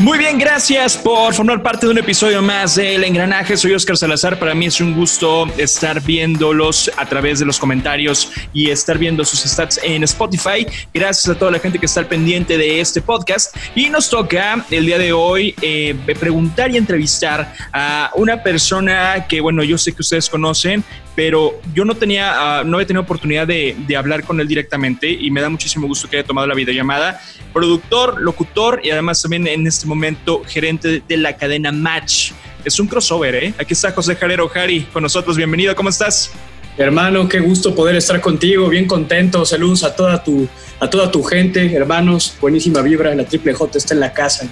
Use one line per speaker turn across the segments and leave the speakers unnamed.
Muy bien, gracias por formar parte de un episodio más de El Engranaje. Soy Oscar Salazar. Para mí es un gusto estar viéndolos a través de los comentarios y estar viendo sus stats en Spotify. Gracias a toda la gente que está al pendiente de este podcast. Y nos toca el día de hoy eh, preguntar y entrevistar a una persona que, bueno, yo sé que ustedes conocen, pero yo no tenía, uh, no había tenido oportunidad de, de, hablar con él directamente y me da muchísimo gusto que haya tomado la videollamada. Productor, locutor y además también en este momento gerente de la cadena Match. Es un crossover, ¿eh? Aquí está José Jalero Jari con nosotros. Bienvenido, ¿cómo estás?
Hermano, qué gusto poder estar contigo, bien contento. Saludos a toda tu, a toda tu gente, hermanos. Buenísima vibra, la Triple J está en la casa.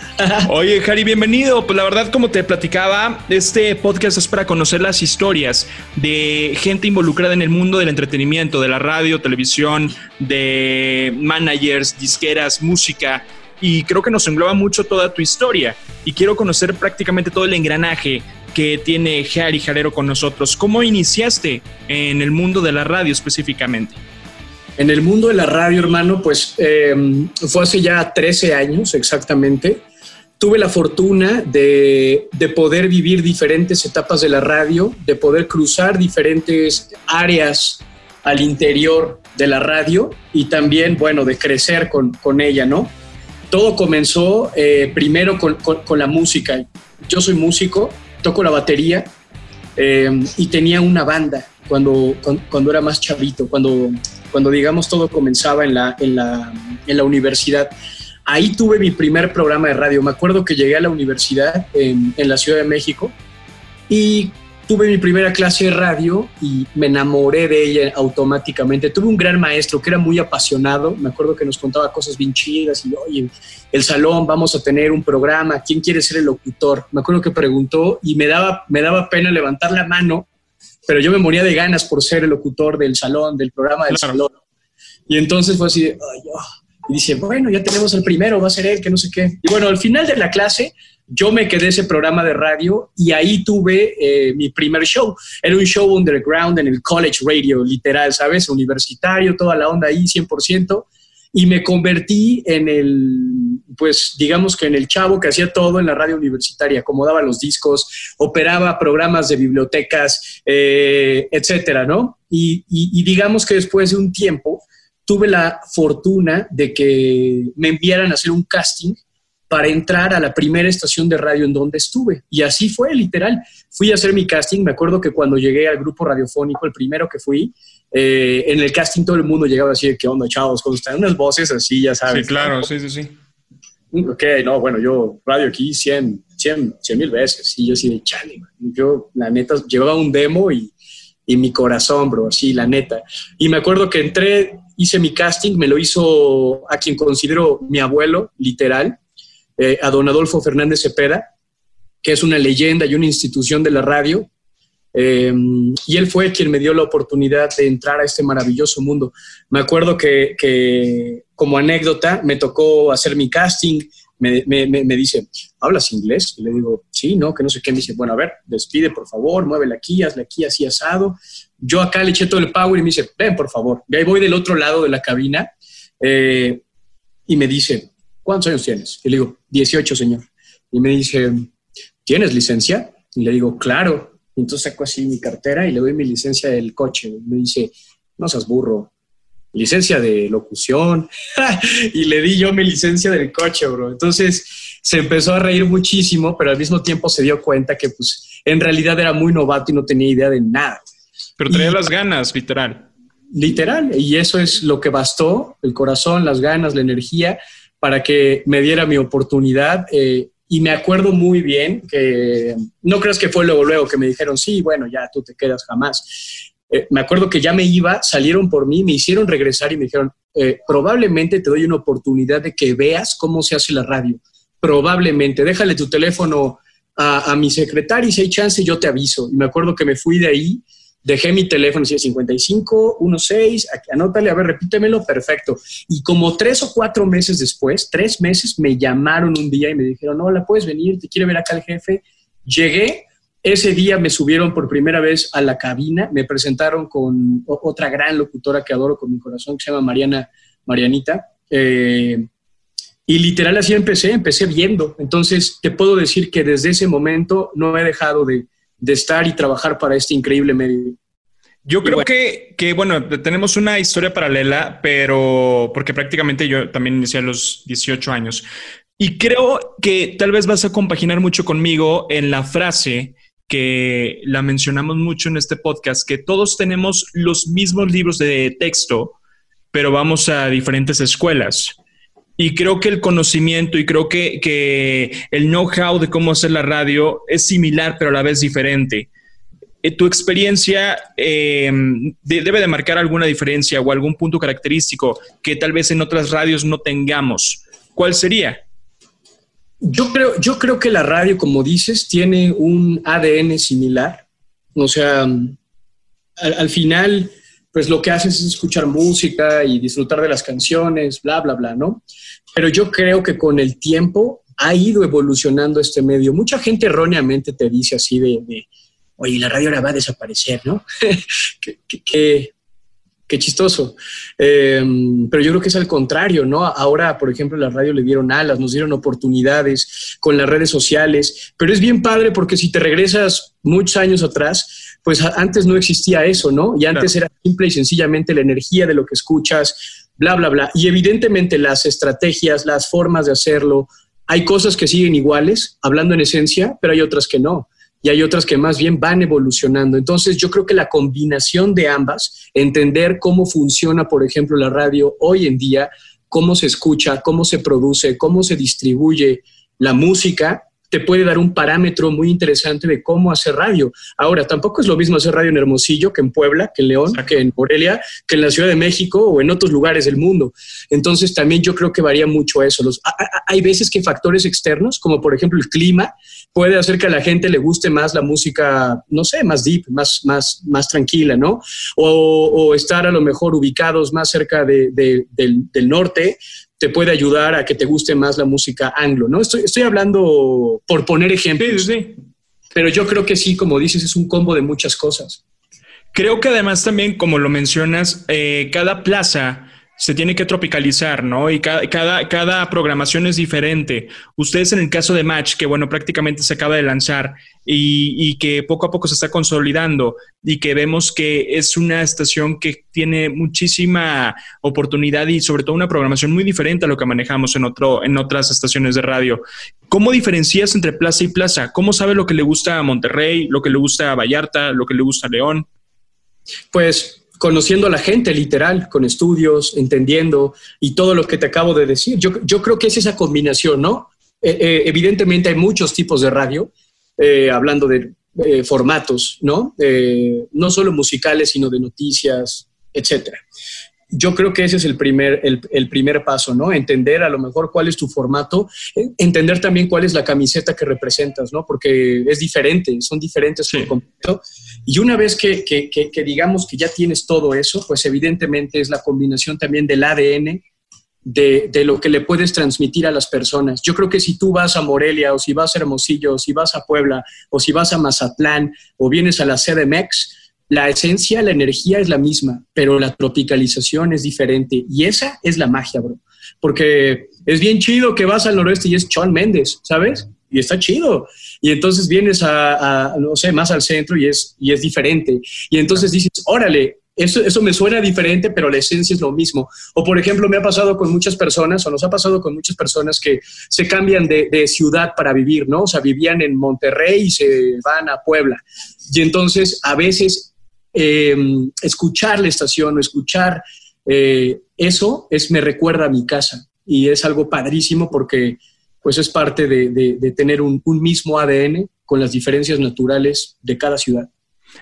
Oye, Jari, bienvenido. Pues la verdad, como te platicaba, este podcast es para conocer las historias de gente involucrada en el mundo del entretenimiento, de la radio, televisión, de managers, disqueras, música. Y creo que nos engloba mucho toda tu historia. Y quiero conocer prácticamente todo el engranaje que tiene Jari Jalero con nosotros. ¿Cómo iniciaste en el mundo de la radio específicamente?
En el mundo de la radio, hermano, pues eh, fue hace ya 13 años exactamente. Tuve la fortuna de, de, poder vivir diferentes etapas de la radio, de poder cruzar diferentes áreas al interior de la radio y también, bueno, de crecer con, con ella, ¿no? Todo comenzó eh, primero con, con, con la música. Yo soy músico, toco la batería eh, y tenía una banda cuando, cuando, era más chavito, cuando, cuando digamos todo comenzaba en la, en, la, en la universidad. Ahí tuve mi primer programa de radio. Me acuerdo que llegué a la universidad en, en la Ciudad de México y tuve mi primera clase de radio y me enamoré de ella automáticamente. Tuve un gran maestro que era muy apasionado. Me acuerdo que nos contaba cosas bien chidas y, oye, el salón, vamos a tener un programa, ¿quién quiere ser el locutor? Me acuerdo que preguntó y me daba, me daba pena levantar la mano, pero yo me moría de ganas por ser el locutor del salón, del programa del claro. salón. Y entonces fue así, de, ay, oh. y dice, bueno, ya tenemos el primero, va a ser él, que no sé qué. Y bueno, al final de la clase yo me quedé ese programa de radio y ahí tuve eh, mi primer show. Era un show underground en el college radio, literal, ¿sabes? Universitario, toda la onda ahí, 100%. Y me convertí en el, pues digamos que en el chavo que hacía todo en la radio universitaria, acomodaba los discos, operaba programas de bibliotecas, eh, etcétera, ¿no? Y, digamos que después de un tiempo tuve la fortuna de que me enviaran a hacer un casting para entrar a la primera estación de radio en donde estuve. Y así fue, literal. Fui a hacer mi casting. Me acuerdo que cuando llegué al grupo radiofónico, el primero que fui, eh, en el casting todo el mundo llegaba así de, ¿qué onda, chavos? ¿Cómo están? Unas voces así, ya sabes.
Sí, claro, ¿no? sí, sí, sí.
Ok, no, bueno, yo radio aquí 100, 100, 100 mil veces. Y yo así de, chale, man. Yo, la neta, llevaba un demo y, y mi corazón, bro, así, la neta. Y me acuerdo que entré, hice mi casting, me lo hizo a quien considero mi abuelo, literal eh, a don Adolfo Fernández Cepeda, que es una leyenda y una institución de la radio. Eh, y él fue quien me dio la oportunidad de entrar a este maravilloso mundo. Me acuerdo que, como anécdota me tocó hacer mi casting, me, me, dice, ¿hablas inglés? Y le digo, sí, no, que no sé qué. Me dice, bueno, a ver, despide, por favor, muévela aquí, hazle aquí, así asado. Yo acá le eché todo el power y me dice, ven, por favor. Y ahí voy del otro lado de la cabina eh, y me dice, ¿cuántos años tienes? Y le digo, 18, señor. Y me dice, ¿tienes licencia? Y le digo, claro. Entonces saco así mi cartera y le doy mi licencia del coche. Y me dice, no seas burro. Licencia de locución. y le di yo mi licencia del coche, bro. Entonces se empezó a reír muchísimo, pero al mismo tiempo se dio cuenta que pues en realidad era muy novato y no tenía idea de nada.
Pero traía y, las ganas, literal.
Literal. Y eso es lo que bastó, el corazón, las ganas, la energía para que me diera mi oportunidad. Eh, y me acuerdo muy bien que no creas que fue luego, luego que me dijeron, sí, bueno, ya tú te quedas jamás. Eh, me acuerdo que ya me iba, salieron por mí, me hicieron regresar y me dijeron, eh, probablemente te doy una oportunidad de que veas cómo se hace la radio. Probablemente, déjale tu teléfono a, mi secretaria y si hay chance yo te aviso. Y me acuerdo que me fui de ahí dejé mi teléfono, decía 55, 16, anótale, a ver, repítemelo, perfecto. Y como tres o cuatro meses después, tres meses, me llamaron un día y me dijeron, hola, puedes venir, te quiere ver acá el jefe. Llegué, ese día me subieron por primera vez a la cabina, me presentaron con otra gran locutora que adoro con mi corazón, que se llama Mariana, Marianita. Eh, Y literal así empecé, empecé viendo. Entonces te puedo decir que desde ese momento no he dejado de, de estar y trabajar para este increíble medio.
Yo creo que, que, bueno, tenemos una historia paralela, pero porque prácticamente yo también inicié a los 18 años. Y creo que tal vez vas a compaginar mucho conmigo en la frase que la mencionamos mucho en este podcast, que todos tenemos los mismos libros de texto, pero vamos a diferentes escuelas. Y creo que el conocimiento y creo que, que el know-how de cómo hacer la radio es similar, pero a la vez diferente. Eh, tu experiencia em, debe de marcar alguna diferencia o algún punto característico que tal vez en otras radios no tengamos. ¿Cuál sería?
Yo creo, yo creo que la radio, como dices, tiene un ADN similar. O sea, al, final, pues lo que haces es escuchar música y disfrutar de las canciones, bla, bla, bla, ¿no? Pero yo creo que con el tiempo ha ido evolucionando este medio. Mucha gente erróneamente te dice así de oye, la radio ahora va a desaparecer, ¿no? qué, chistoso. Em, pero yo creo que es al contrario, ¿no? Ahora, por ejemplo, la radio le dieron alas, nos dieron oportunidades con las redes sociales, pero es bien padre porque si te regresas muchos años atrás, pues antes no existía eso, ¿no? Y antes era simple y sencillamente la energía de lo que escuchas, bla, bla, bla. Y evidentemente las estrategias, las formas de hacerlo, hay cosas que siguen iguales, hablando en esencia, pero hay otras que no y hay otras que más bien van evolucionando. Entonces yo creo que la combinación de ambas, entender cómo funciona, por ejemplo, la radio hoy en día, cómo se escucha, cómo se produce, cómo se distribuye la música, te puede dar un parámetro muy interesante de cómo hacer radio. Ahora, tampoco es lo mismo hacer radio en Hermosillo que en Puebla, que en León, que en Morelia, que en la Ciudad de México o en otros lugares del mundo. Entonces, también yo creo que varía mucho eso. Los, hay veces que factores externos, como por ejemplo el clima, puede hacer que a la gente le guste más la música, no sé, más deep, más, más, más tranquila, ¿no? O, estar a lo mejor ubicados más cerca del, del norte, te puede ayudar a que te guste más la música anglo, ¿no? Estoy, estoy hablando por poner ejemplos. Sí, Pero yo creo que sí, como dices, es un combo de muchas cosas.
Creo que además también, como lo mencionas, eh, cada plaza se tiene que tropicalizar, ¿no? Y cada, cada, programación es diferente. Ustedes en el caso de Match, que bueno, prácticamente se acaba de lanzar y, y, que poco a poco se está consolidando y que vemos que es una estación que tiene muchísima oportunidad y sobre todo una programación muy diferente a lo que manejamos en, otro, en otras estaciones de radio. ¿Cómo diferencias entre plaza y plaza? ¿Cómo sabe lo que le gusta a Monterrey, lo que le gusta a Vallarta, lo que le gusta a León?
Pues conociendo a la gente literal, con estudios, entendiendo y todo lo que te acabo de decir. Yo, yo creo que es esa combinación, ¿no? Eh, eh, evidentemente hay muchos tipos de radio, eh, hablando de formatos, ¿no? no solo musicales, sino de noticias, etcétera yo creo que ese es el primer, el, primer paso, ¿no? Entender a lo mejor cuál es tu formato, entender también cuál es la camiseta que representas, ¿no? Porque es diferente, son diferentes por completo. Y una vez que, que, digamos que ya tienes todo eso, pues evidentemente es la combinación también del ADN de, de, lo que le puedes transmitir a las personas. Yo creo que si tú vas a Morelia o si vas a Hermosillo o si vas a Puebla o si vas a Mazatlán o vienes a la CDMX, la esencia, la energía es la misma, pero la tropicalización es diferente. Y esa es la magia, bro. Porque es bien chido que vas al noroeste y es Sean Méndez, ¿sabes? Y está chido. Y entonces vienes a, no sé, más al centro y es, y es diferente. Y entonces dices, órale, eso, eso me suena diferente, pero la esencia es lo mismo. O por ejemplo, me ha pasado con muchas personas, o nos ha pasado con muchas personas que se cambian de, de ciudad para vivir, ¿no? O sea, vivían en Monterrey y se van a Puebla. Y entonces a veces eh, escuchar la estación o escuchar eh, eso es, me recuerda a mi casa y es algo padrísimo porque pues es parte de, tener un, mismo ADN con las diferencias naturales de cada ciudad.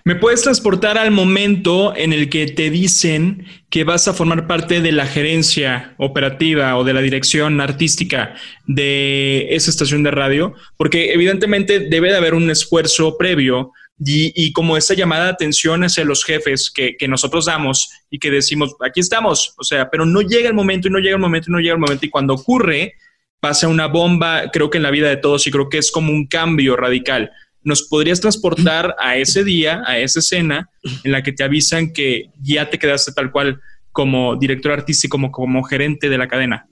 ¿Me puedes transportar al momento en el que te dicen que vas a formar parte de la gerencia operativa o de la dirección artística de esa estación de radio? Porque evidentemente debe de haber un esfuerzo previo y, como esa llamada de atención hacia los jefes que, nosotros damos y que decimos, aquí estamos, o sea, pero no llega el momento y no llega el momento y no llega el momento y cuando ocurre pasa una bomba, creo que en la vida de todos y creo que es como un cambio radical. ¿Nos podrías transportar a ese día, a esa escena en la que te avisan que ya te quedaste tal cual como director artístico, como, como gerente de la cadena?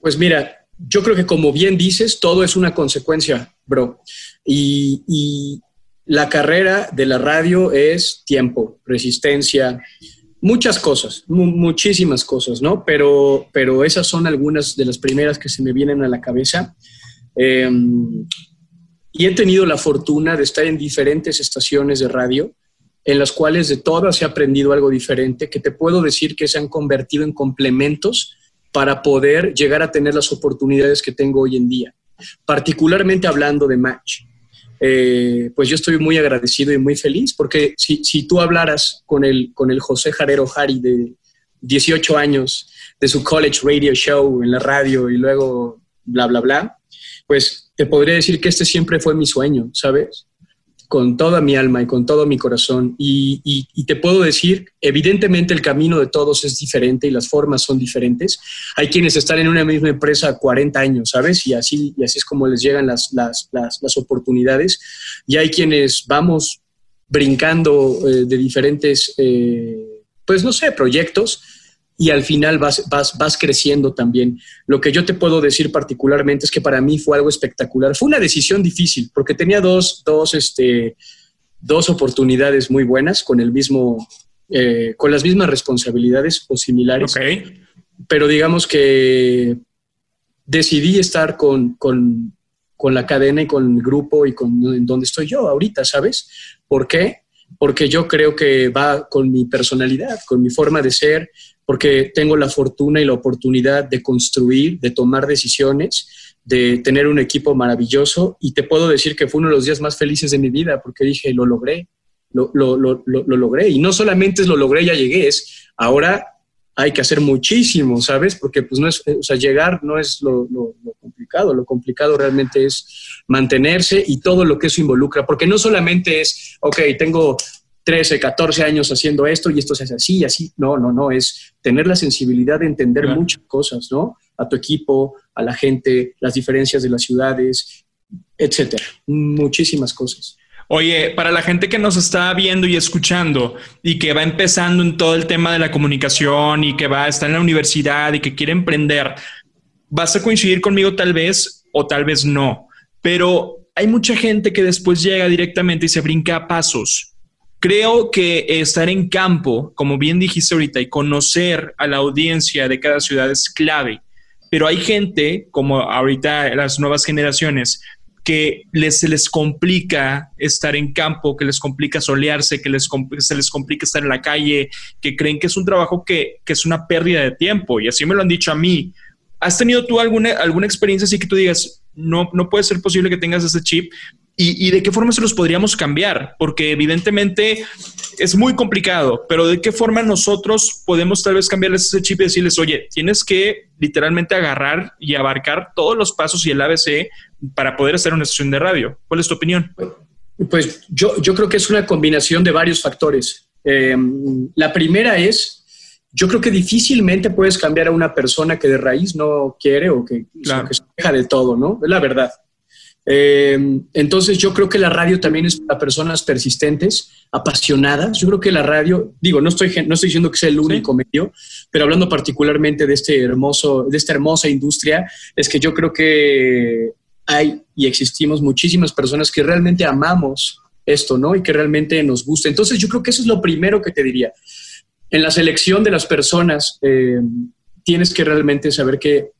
Pues mira, yo creo que como bien dices, todo es una consecuencia, bro. Y, la carrera de la radio es tiempo, resistencia, muchas cosas, muchísimas cosas, ¿no? Pero, pero esas son algunas de las primeras que se me vienen a la cabeza. Em, y he tenido la fortuna de estar en diferentes estaciones de radio, en las cuales de todas he aprendido algo diferente, que te puedo decir que se han convertido en complementos para poder llegar a tener las oportunidades que tengo hoy en día, particularmente hablando de Match. Eh, pues yo estoy muy agradecido y muy feliz porque si, si tú hablaras con el, con el José Jarero Jari de 18 años, de su college radio show en la radio y luego bla, bla, bla, pues te podría decir que este siempre fue mi sueño, ¿sabes? Con toda mi alma y con todo mi corazón. Y, te puedo decir, evidentemente el camino de todos es diferente y las formas son diferentes. Hay quienes están en una misma empresa 40 años, ¿sabes? Y así, y así es como les llegan las, las, las, oportunidades. Y hay quienes vamos brincando eh, de diferentes, eh, pues no sé, proyectos y al final vas, vas, vas creciendo también. Lo que yo te puedo decir particularmente es que para mí fue algo espectacular. Fue una decisión difícil porque tenía dos, dos, este, dos oportunidades muy buenas con, el mismo, eh, con las mismas responsabilidades o similares. Pero digamos que decidí estar con, con, con la cadena y con el grupo y con donde estoy yo ahorita, ¿sabes? ¿Por qué? Porque yo creo que va con mi personalidad, con mi forma de ser, porque tengo la fortuna y la oportunidad de construir, de tomar decisiones, de tener un equipo maravilloso y te puedo decir que fue uno de los días más felices de mi vida porque dije, lo logré, lo, lo, lo, lo logré. Y no solamente es lo logré, ya llegué, es ahora hay que hacer muchísimo, ¿sabes? Porque pues no es, o sea, llegar no es lo, complicado, lo complicado realmente es mantenerse y todo lo que eso involucra, porque no solamente es, ok, tengo 13, 14 años haciendo esto y esto se hace así y así. No, no, no, es tener la sensibilidad de entender muchas cosas, ¿no? A tu equipo, a la gente, las diferencias de las ciudades, etcétera. Muchísimas cosas.
Oye, para la gente que nos está viendo y escuchando y que va empezando en todo el tema de la comunicación y que va a estar en la universidad y que quiere emprender, vas a coincidir conmigo tal vez o tal vez no, pero hay mucha gente que después llega directamente y se brinca a pasos Creo que estar en campo, como bien dijiste ahorita, y conocer a la audiencia de cada ciudad es clave. Pero hay gente, como ahorita las nuevas generaciones, que se les complica estar en campo, que les complica solearse, que les, se les complica estar en la calle, que creen que es un trabajo que, que, es una pérdida de tiempo. Y así me lo han dicho a mí. ¿Has tenido tú alguna, alguna experiencia así que tú digas, no, no puede ser posible que tengas ese chip ¿Y, de qué forma se los podríamos cambiar? Porque evidentemente es muy complicado, pero ¿de qué forma nosotros podemos tal vez cambiarles ese chip y decirles, oye, tienes que literalmente agarrar y abarcar todos los pasos y el ABC para poder hacer una sesión de radio? ¿Cuál es tu opinión?
Pues yo, yo creo que es una combinación de varios factores. Eh, la primera es, yo creo que difícilmente puedes cambiar a una persona que de raíz no quiere o que, que se deja de todo, ¿no? Es la verdad. Eh, entonces yo creo que la radio también es para personas persistentes, apasionadas. Yo creo que la radio, digo, no estoy, no estoy diciendo que sea el único medio, pero hablando particularmente de, este hermoso, de esta hermosa industria, es que yo creo que hay y existimos muchísimas personas que realmente amamos esto, ¿no? Y que realmente nos gusta. Entonces yo creo que eso es lo primero que te diría. En la selección de las personas, eh, tienes que realmente saber que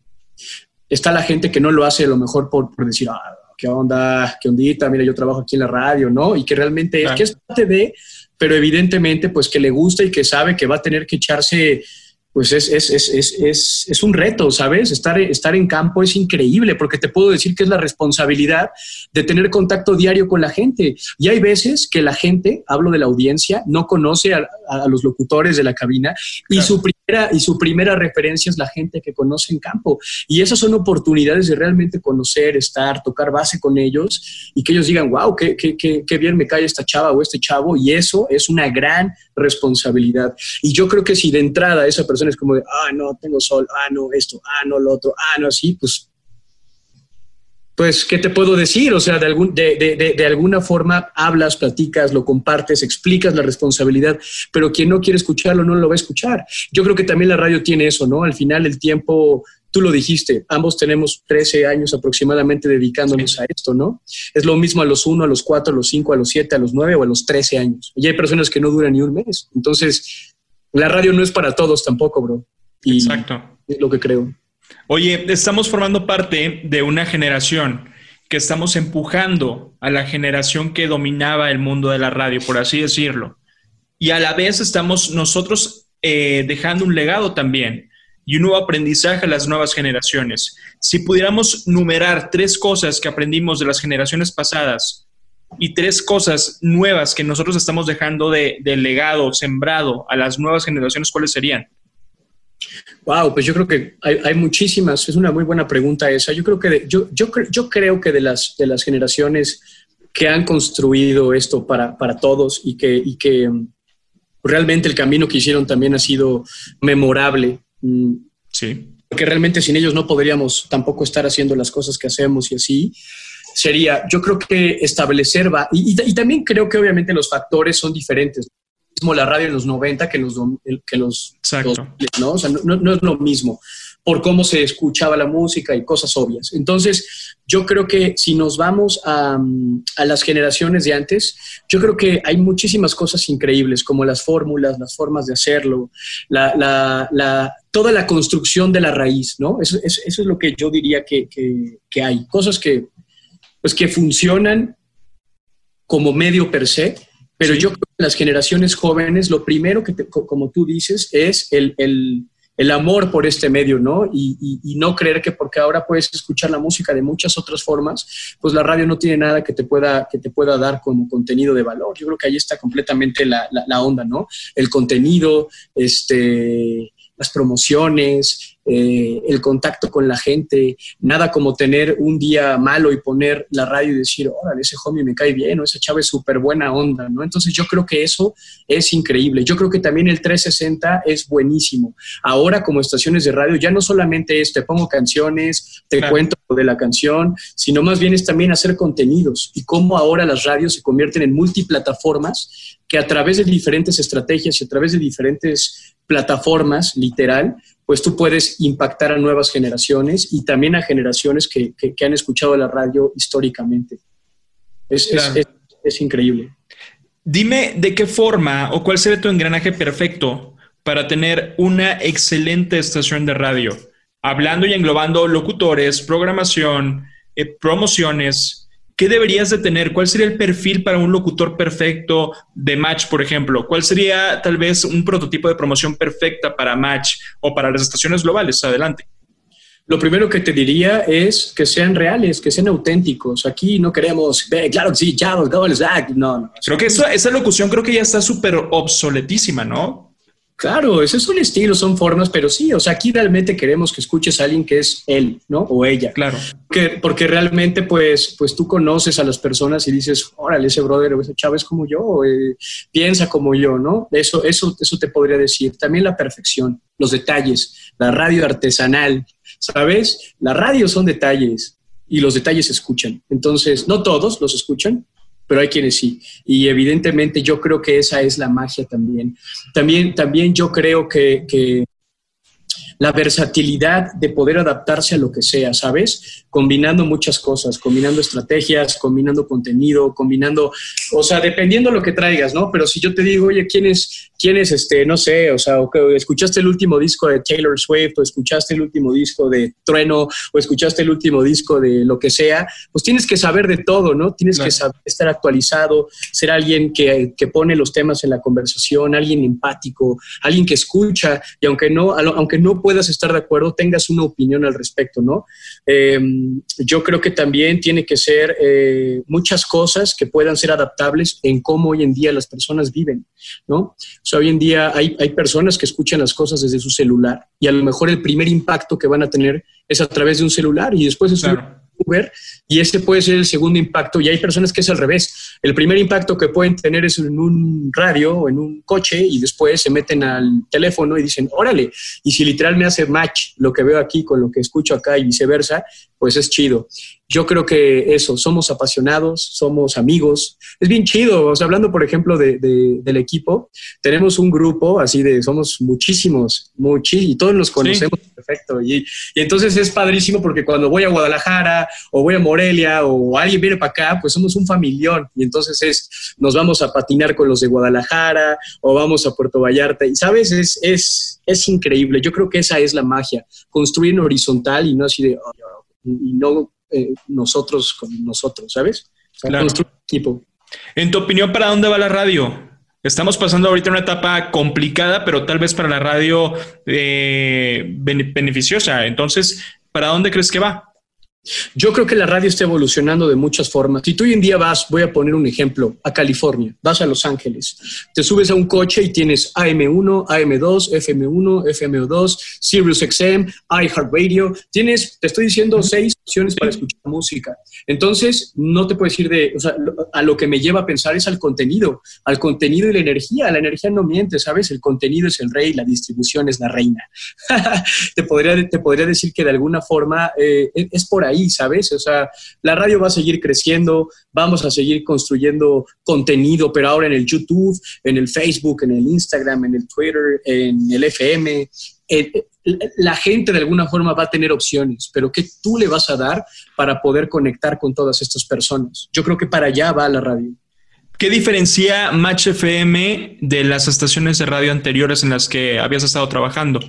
está la gente que no lo hace a lo mejor por, por decir, ah, qué onda, qué ondita, mira, yo trabajo aquí en la radio, ¿no? Y que realmente es, que es parte de, pero evidentemente, pues que le gusta y que sabe que va a tener que echarse pues es, es, es, es, un reto, ¿sabes? Estar, estar en campo es increíble porque te puedo decir que es la responsabilidad de tener contacto diario con la gente. Y hay veces que la gente, hablo de la audiencia, no conoce a, los locutores de la cabina y, su primera, y su primera referencia es la gente que conoce en campo. Y esas son oportunidades de realmente conocer, estar, tocar base con ellos y que ellos digan, wow, qué, qué, qué, qué bien me cae esta chava o este chavo. Y eso es una gran responsabilidad. Y yo creo que si de entrada esa persona es como de, ah, no, tengo sol, ah, no, esto, ah, no, lo otro, ah, no, así, pues, pues, ¿qué te puedo decir? O sea, de, algún, de, de, alguna forma hablas, platicas, lo compartes, explicas la responsabilidad, pero quien no quiere escucharlo no lo va a escuchar. Yo creo que también la radio tiene eso, ¿no? Al final el tiempo, tú lo dijiste, ambos tenemos 13 años aproximadamente dedicándonos a esto, ¿no? Es lo mismo a los 1, a los 4, a los 5, a los 7, a los 9 o a los 13 años. Y hay personas que no duran ni un mes. Entonces, la radio no es para todos tampoco, bro.
Exacto.
Es lo que creo.
Oye, estamos formando parte de una generación que estamos empujando a la generación que dominaba el mundo de la radio, por así decirlo. Y a la vez estamos nosotros eh, dejando un legado también y un nuevo aprendizaje a las nuevas generaciones. Si pudiéramos numerar tres cosas que aprendimos de las generaciones pasadas y tres cosas nuevas que nosotros estamos dejando de, de legado, sembrado a las nuevas generaciones, ¿cuáles serían?
Wow, pues yo creo que hay, muchísimas. Es una muy buena pregunta esa. Yo creo que yo, yo, yo creo que de las, de las generaciones que han construido esto para, para todos y que, y que mm, realmente el camino que hicieron también ha sido memorable.
Mm, sí.
Porque realmente sin ellos no podríamos tampoco estar haciendo las cosas que hacemos y así. Sería, yo creo que establecer va, y, y también creo que obviamente los factores son diferentes la radio en los 90 que los, que los, ¿no? O sea, no, es lo mismo por cómo se escuchaba la música y cosas obvias. Entonces, yo creo que si nos vamos a, a, las generaciones de antes, yo creo que hay muchísimas cosas increíbles, como las fórmulas, las formas de hacerlo, la, la, la, toda la construcción de la raíz, ¿no? Eso, eso, eso es lo que yo diría que, que, que, hay. Cosas que, pues, que funcionan como medio per se, pero yo creo que las generaciones jóvenes, lo primero que, como tú dices, es el, el, el, amor por este medio, ¿no? Y, y, no creer que porque ahora puedes escuchar la música de muchas otras formas, pues la radio no tiene nada que te pueda, que te pueda dar como contenido de valor. Yo creo que ahí está completamente la, la, la onda, ¿no? El contenido, este, las promociones, eh, el contacto con la gente, nada como tener un día malo y poner la radio y decir, órale, ese homie me cae bien, o esa chava es súper buena onda, ¿no? Entonces yo creo que eso es increíble. Yo creo que también el 360 es buenísimo. Ahora como estaciones de radio ya no solamente es te pongo canciones, te cuento de la canción, sino más bien es también hacer contenidos y cómo ahora las radios se convierten en multiplataformas que a través de diferentes estrategias y a través de diferentes plataformas, literal, pues tú puedes impactar a nuevas generaciones y también a generaciones que, que, han escuchado la radio históricamente. Es, es, es, increíble.
Dime de qué forma o cuál sería tu engranaje perfecto para tener una excelente estación de radio, hablando y englobando locutores, programación, eh, promociones, ¿Qué deberías de tener? ¿Cuál sería el perfil para un locutor perfecto de Match, por ejemplo? ¿Cuál sería tal vez un prototipo de promoción perfecta para Match o para las estaciones globales? Adelante.
Lo primero que te diría es que sean reales, que sean auténticos. Aquí no queremos, claro que sí, chavos, no, no.
Creo que esa locución creo que ya está súper obsoletísima, ¿no?
Claro, ese es un estilo, son formas, pero sí, o sea, aquí realmente queremos que escuches a alguien que es él, ¿no? O ella.
Claro.
Porque, porque realmente, pues, pues tú conoces a las personas y dices, órale, ese brother o ese chavo es como yo, eh, piensa como yo, ¿no? Eso, eso, eso te podría decir. También la perfección, los detalles, la radio artesanal, ¿sabes? La radio son detalles y los detalles se escuchan. Entonces, no todos los escuchan, pero hay quienes sí. Y evidentemente yo creo que esa es la magia también. También, también yo creo que, que la versatilidad de poder adaptarse a lo que sea, ¿sabes? Combinando muchas cosas, combinando estrategias, combinando contenido, combinando, o sea, dependiendo lo que traigas, ¿no? Pero si yo te digo, oye, ¿quién es, quién es este, no sé, o sea, escuchaste el último disco de Taylor Swift, o escuchaste el último disco de Trueno, o escuchaste el último disco de lo que sea, pues tienes que saber de todo, ¿no? Tienes que saber, estar actualizado, ser alguien que, que pone los temas en la conversación, alguien empático, alguien que escucha, y aunque no, aunque no puedas estar de acuerdo, tengas una opinión al respecto, ¿no? Em, yo creo que también tiene que ser eh, muchas cosas que puedan ser adaptables en cómo hoy en día las personas viven, ¿no? O sea, hoy en día hay, hay personas que escuchan las cosas desde su celular y a lo mejor el primer impacto que van a tener es a través de un celular y después es Uber y ese puede ser el segundo impacto y hay personas que es al revés. El primer impacto que pueden tener es en un radio o en un coche y después se meten al teléfono y dicen, órale, y si literal me hace match lo que veo aquí con lo que escucho acá y viceversa, pues es chido. Yo creo que eso, somos apasionados, somos amigos. Es bien chido. O sea, hablando, por ejemplo, de, del equipo, tenemos un grupo así de, somos muchísimos, muchísimos, y todos nos conocemos perfecto. Y, y, entonces es padrísimo porque cuando voy a Guadalajara o voy a Morelia o alguien viene para acá, pues somos un familión. Y entonces es, nos vamos a patinar con los de Guadalajara o vamos a Puerto Vallarta. Y sabes, es, es, es increíble. Yo creo que esa es la magia, construir en horizontal y no así de, y no eh, nosotros con nosotros, ¿sabes?
equipo. En tu opinión, ¿para dónde va la radio? Estamos pasando ahorita una etapa complicada, pero tal vez para la radio eh, beneficiosa. Entonces, ¿para dónde crees que va?
Yo creo que la radio está evolucionando de muchas formas. Si tú hoy en día vas, voy a poner un ejemplo, a California, vas a Los Ángeles, te subes a un coche y tienes AM1, AM2, FM1, FM2, Sirius XM, iHeartRadio. Tienes, te estoy diciendo, seis opciones para escuchar música. Entonces, no te puedes ir de, o sea, a lo que me lleva a pensar es al contenido, al contenido y la energía. La energía no miente, ¿sabes? El contenido es el rey, la distribución es la reina. te, podría, te podría decir que de alguna forma eh, es por ahí ahí, ¿sabes? O sea, la radio va a seguir creciendo, vamos a seguir construyendo contenido, pero ahora en el YouTube, en el Facebook, en el Instagram, en el Twitter, en el FM. Eh, la gente de alguna forma va a tener opciones, pero ¿qué tú le vas a dar para poder conectar con todas estas personas? Yo creo que para allá va la radio.
¿Qué diferencia Match FM de las estaciones de radio anteriores en las que habías estado trabajando?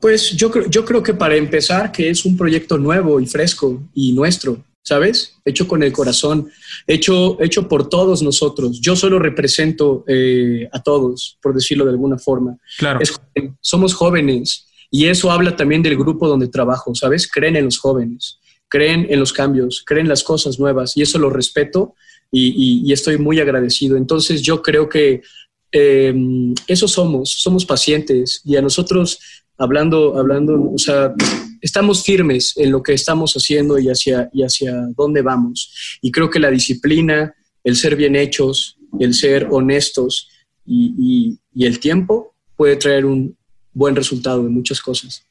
Pues yo, yo creo que para empezar, que es un proyecto nuevo y fresco y nuestro, ¿sabes? Hecho con el corazón, hecho, hecho por todos nosotros. Yo solo represento eh, a todos, por decirlo de alguna forma.
Claro.
somos jóvenes y eso habla también del grupo donde trabajo, ¿sabes? Creen en los jóvenes, creen en los cambios, creen en las cosas nuevas y eso lo respeto y, estoy muy agradecido. Entonces yo creo que eh, eso somos, somos pacientes y a nosotros hablando, hablando, o sea, estamos firmes en lo que estamos haciendo y hacia, y hacia dónde vamos. Y creo que la disciplina, el ser bien hechos, el ser honestos y, y el tiempo puede traer un buen resultado de muchas cosas.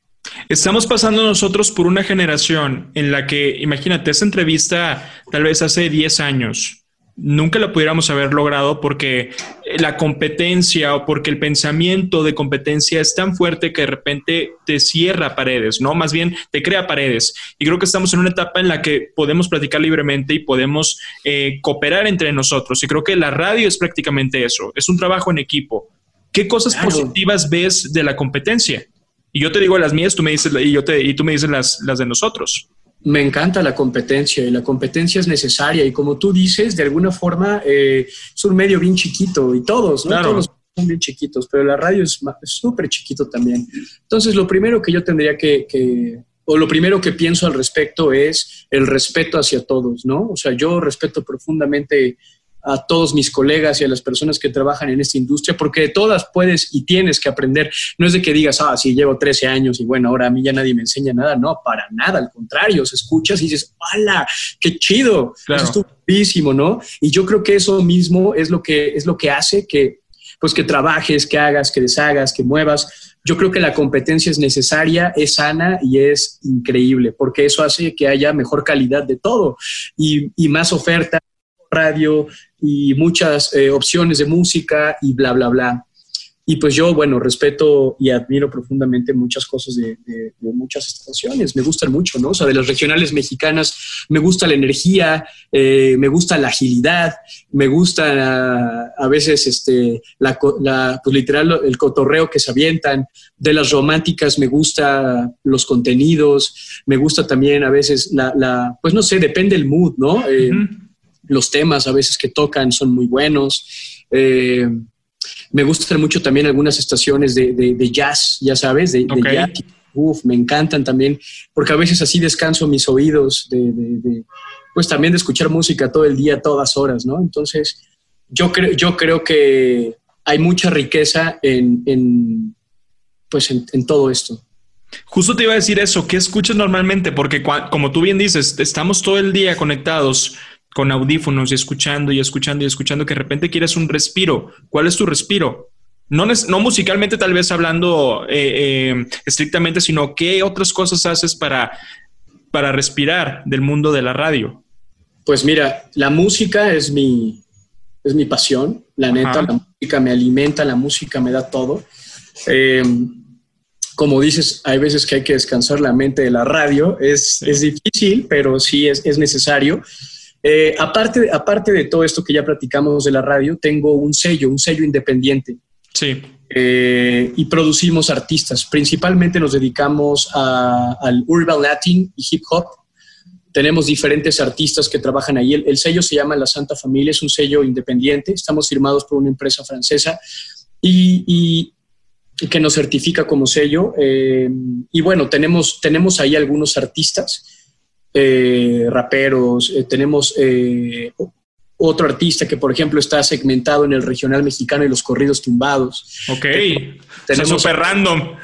Estamos pasando nosotros por una generación en la que, imagínate, esa entrevista tal vez hace 10 años, nunca lo pudiéramos haber logrado porque la competencia o porque el pensamiento de competencia es tan fuerte que de repente te cierra paredes, ¿no? Más bien te crea paredes. Y creo que estamos en una etapa en la que podemos platicar libremente y podemos eh, cooperar entre nosotros. Y creo que la radio es prácticamente eso, es un trabajo en equipo. ¿Qué cosas positivas ves de la competencia? Y yo te digo las mías, tú me dices, y, yo te, y tú me dices las, las de nosotros
me encanta la competencia y la competencia es necesaria y como tú dices, de alguna forma eh, es un medio bien chiquito y todos, ¿no? Todos son bien chiquitos, pero la radio es súper chiquito también. Entonces, lo primero que yo tendría que, que, o lo primero que pienso al respecto es el respeto hacia todos, ¿no? O sea, yo respeto profundamente a todos mis colegas y a las personas que trabajan en esta industria, porque de todas puedes y tienes que aprender. No es de que digas, ah, sí, llevo 13 años y bueno, ahora a mí ya nadie me enseña nada. No, para nada, al contrario, se escuchas y dices, ¡hala! ¡Qué chido! Eso es estupidísimo, ¿no? Y yo creo que eso mismo es lo que, es lo que hace que, pues, que trabajes, que hagas, que deshagas, que muevas. Yo creo que la competencia es necesaria, es sana y es increíble, porque eso hace que haya mejor calidad de todo y, y más oferta, radio y muchas eh, opciones de música y bla, bla, bla. Y pues yo, bueno, respeto y admiro profundamente muchas cosas de, muchas estaciones. Me gustan mucho, ¿no? O sea, de las regionales mexicanas me gusta la energía, eh, me gusta la agilidad, me gusta a, veces este, la, pues literal el cotorreo que se avientan. De las románticas me gusta los contenidos, me gusta también a veces la, pues no sé, depende el mood, ¿no? Eh, los temas a veces que tocan son muy buenos. Eh, me gustan mucho también algunas estaciones de, jazz, ya sabes, de, jazz. Uf, me encantan también, porque a veces así descanso mis oídos de, pues también de escuchar música todo el día, todas horas, ¿no? Entonces, yo, creo yo creo que hay mucha riqueza en, pues en, todo esto.
Justo te iba a decir eso, ¿qué escuchas normalmente? Porque como tú bien dices, estamos todo el día conectados con audífonos y escuchando y escuchando y escuchando que de repente quieres un respiro. ¿Cuál es tu respiro? No, no musicalmente tal vez hablando eh, eh, estrictamente, sino qué otras cosas haces para, para respirar del mundo de la radio?
Pues mira, la música es mi, es mi pasión, la neta, la música me alimenta, la música me da todo. Eh, como dices, hay veces que hay que descansar la mente de la radio, es, es difícil, pero sí es, es necesario. Eh, aparte, aparte de todo esto que ya platicamos de la radio, tengo un sello, un sello independiente.
Sí.
Eh, y producimos artistas. Principalmente nos dedicamos al urban latin y hip hop. Tenemos diferentes artistas que trabajan ahí. El, sello se llama La Santa Familia, es un sello independiente. Estamos firmados por una empresa francesa y, que nos certifica como sello. Eh, y bueno, tenemos, tenemos ahí algunos artistas, eh, raperos, tenemos otro artista que, por ejemplo, está segmentado en el regional mexicano y los corridos tumbados.
Ok, tenemos super random.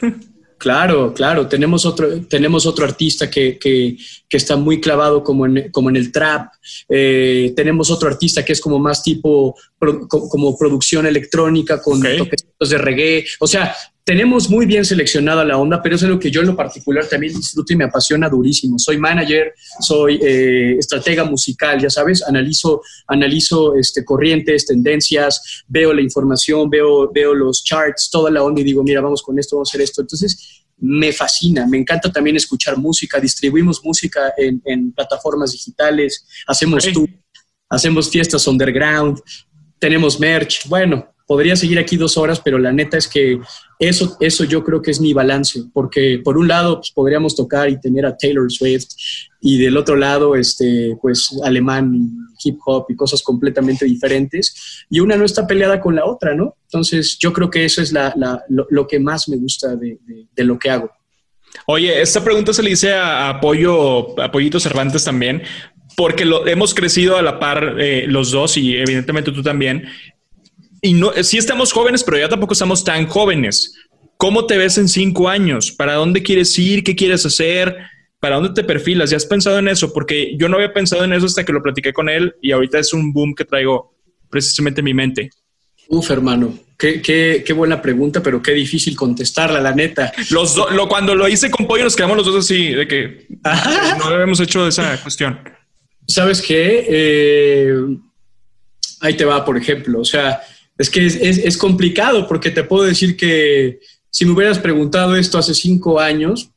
Claro, claro. Tenemos otro, tenemos otro artista que, que, que está muy clavado como en, como en el trap. Eh, tenemos otro artista que es como más tipo como producción electrónica con toques de reggae. O sea, tenemos muy bien seleccionada la onda, pero es algo que yo en lo particular también disfruto y me apasiona durísimo. Soy manager, soy eh, estratega musical, ya sabes, analizo, analizo este, corrientes, tendencias, veo la información, veo, veo los charts, toda la onda y digo, mira, vamos con esto, vamos a hacer esto. Entonces, me fascina, me encanta también escuchar música, distribuimos música en, plataformas digitales, hacemos hacemos fiestas underground, tenemos merch, bueno, podría seguir aquí dos horas, pero la neta es que eso, eso yo creo que es mi balance, porque por un lado pues, podríamos tocar y tener a Taylor Swift y del otro lado, este, pues alemán, hip hop y cosas completamente diferentes, y una no está peleada con la otra, ¿no? Entonces yo creo que eso es la, lo, que más me gusta de, lo que hago.
Oye, esta pregunta se le hice a Apoyo, Apoyito Cervantes también, porque lo, hemos crecido a la par eh, los dos y evidentemente tú también y no, sí estamos jóvenes, pero ya tampoco estamos tan jóvenes. ¿Cómo te ves en cinco años? ¿Para dónde quieres ir? ¿Qué quieres hacer? ¿Para dónde te perfilas? ¿Ya has pensado en eso? Porque yo no había pensado en eso hasta que lo platiqué con él y ahorita es un boom que traigo precisamente en mi mente.
Uf, hermano, qué, qué, qué buena pregunta, pero qué difícil contestarla, la neta.
Los lo, cuando lo hice con Pollo nos quedamos los dos así, de que no habíamos hecho esa cuestión.
¿Sabes qué? Eh, ahí te va, por ejemplo. O sea, es que es, complicado porque te puedo decir que si me hubieras preguntado esto hace cinco años,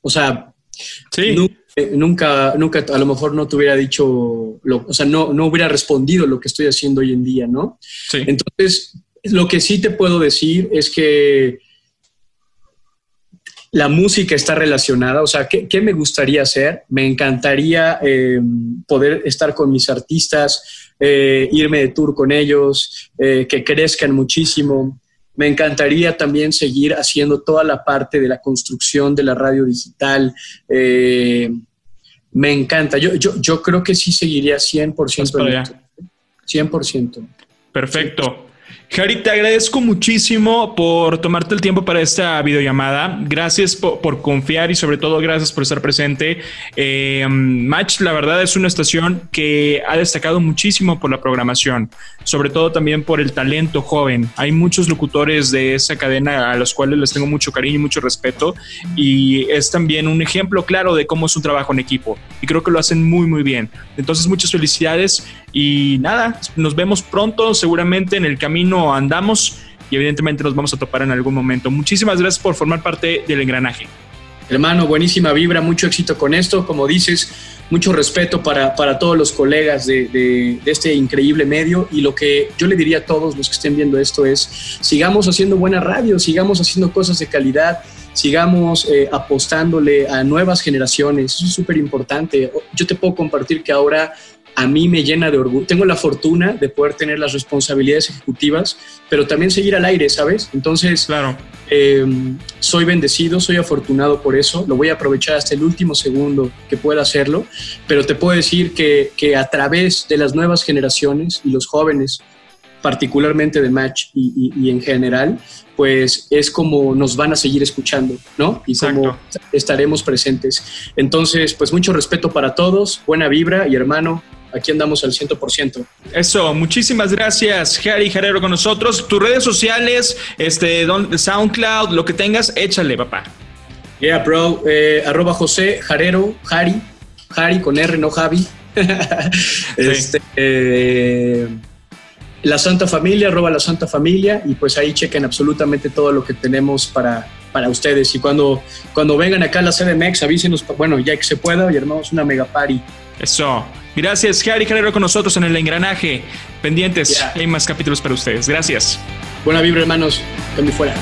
o sea, nunca, nunca, a lo mejor no te hubiera dicho, o sea, no, no hubiera respondido lo que estoy haciendo hoy en día, ¿no? Entonces, lo que sí te puedo decir es que la música está relacionada, o sea, ¿qué, me gustaría hacer? Me encantaría eh, poder estar con mis artistas, eh, irme de tour con ellos, eh, que crezcan muchísimo. Me encantaría también seguir haciendo toda la parte de la construcción de la radio digital. Eh, me encanta. Yo, yo, yo, creo que sí seguiría 100%. 100%.
Perfecto. Jari, te agradezco muchísimo por tomarte el tiempo para esta videollamada. Gracias por, confiar y sobre todo gracias por estar presente. Eh, Match, la verdad, es una estación que ha destacado muchísimo por la programación, sobre todo también por el talento joven. Hay muchos locutores de esa cadena a los cuales les tengo mucho cariño y mucho respeto y es también un ejemplo claro de cómo es un trabajo en equipo y creo que lo hacen muy, muy bien. Entonces, muchas felicidades y nada, nos vemos pronto, seguramente en el camino andamos y evidentemente nos vamos a topar en algún momento. Muchísimas gracias por formar parte del engranaje.
Hermano, buenísima vibra, mucho éxito con esto. Como dices, mucho respeto para, para todos los colegas de, de, este increíble medio. Y lo que yo le diría a todos los que estén viendo esto es, sigamos haciendo buena radio, sigamos haciendo cosas de calidad, sigamos eh, apostándole a nuevas generaciones. Eso es súper importante. Yo te puedo compartir que ahora a mí me llena de orgullo. Tengo la fortuna de poder tener las responsabilidades ejecutivas, pero también seguir al aire, ¿sabes? Entonces,
claro.
Em, soy bendecido, soy afortunado por eso. Lo voy a aprovechar hasta el último segundo que pueda hacerlo, pero te puedo decir que, que a través de las nuevas generaciones y los jóvenes, particularmente de Match y, en general, pues es como nos van a seguir escuchando, ¿no? Y como estaremos presentes. Entonces, pues mucho respeto para todos, buena vibra y hermano, aquí andamos al 100%.
Eso, muchísimas gracias, Jari Jarero, con nosotros. Tus redes sociales, este, SoundCloud, lo que tengas, échale, papá.
Yeah, bro. Eh, arroba José Jarero, Jari, Jari con R, no Javi. este, eh, la Santa Familia, arroba la Santa Familia, y pues ahí chequen absolutamente todo lo que tenemos para, para ustedes. Y cuando, cuando vengan acá a la CDMX, avísenos, bueno, ya que se pueda, y armamos una mega party.
Eso. Gracias, Jari Jarero, con nosotros en el engranaje. Pendientes, hay más capítulos para ustedes. Gracias.
Buena vibra, hermanos. Cambio fuera.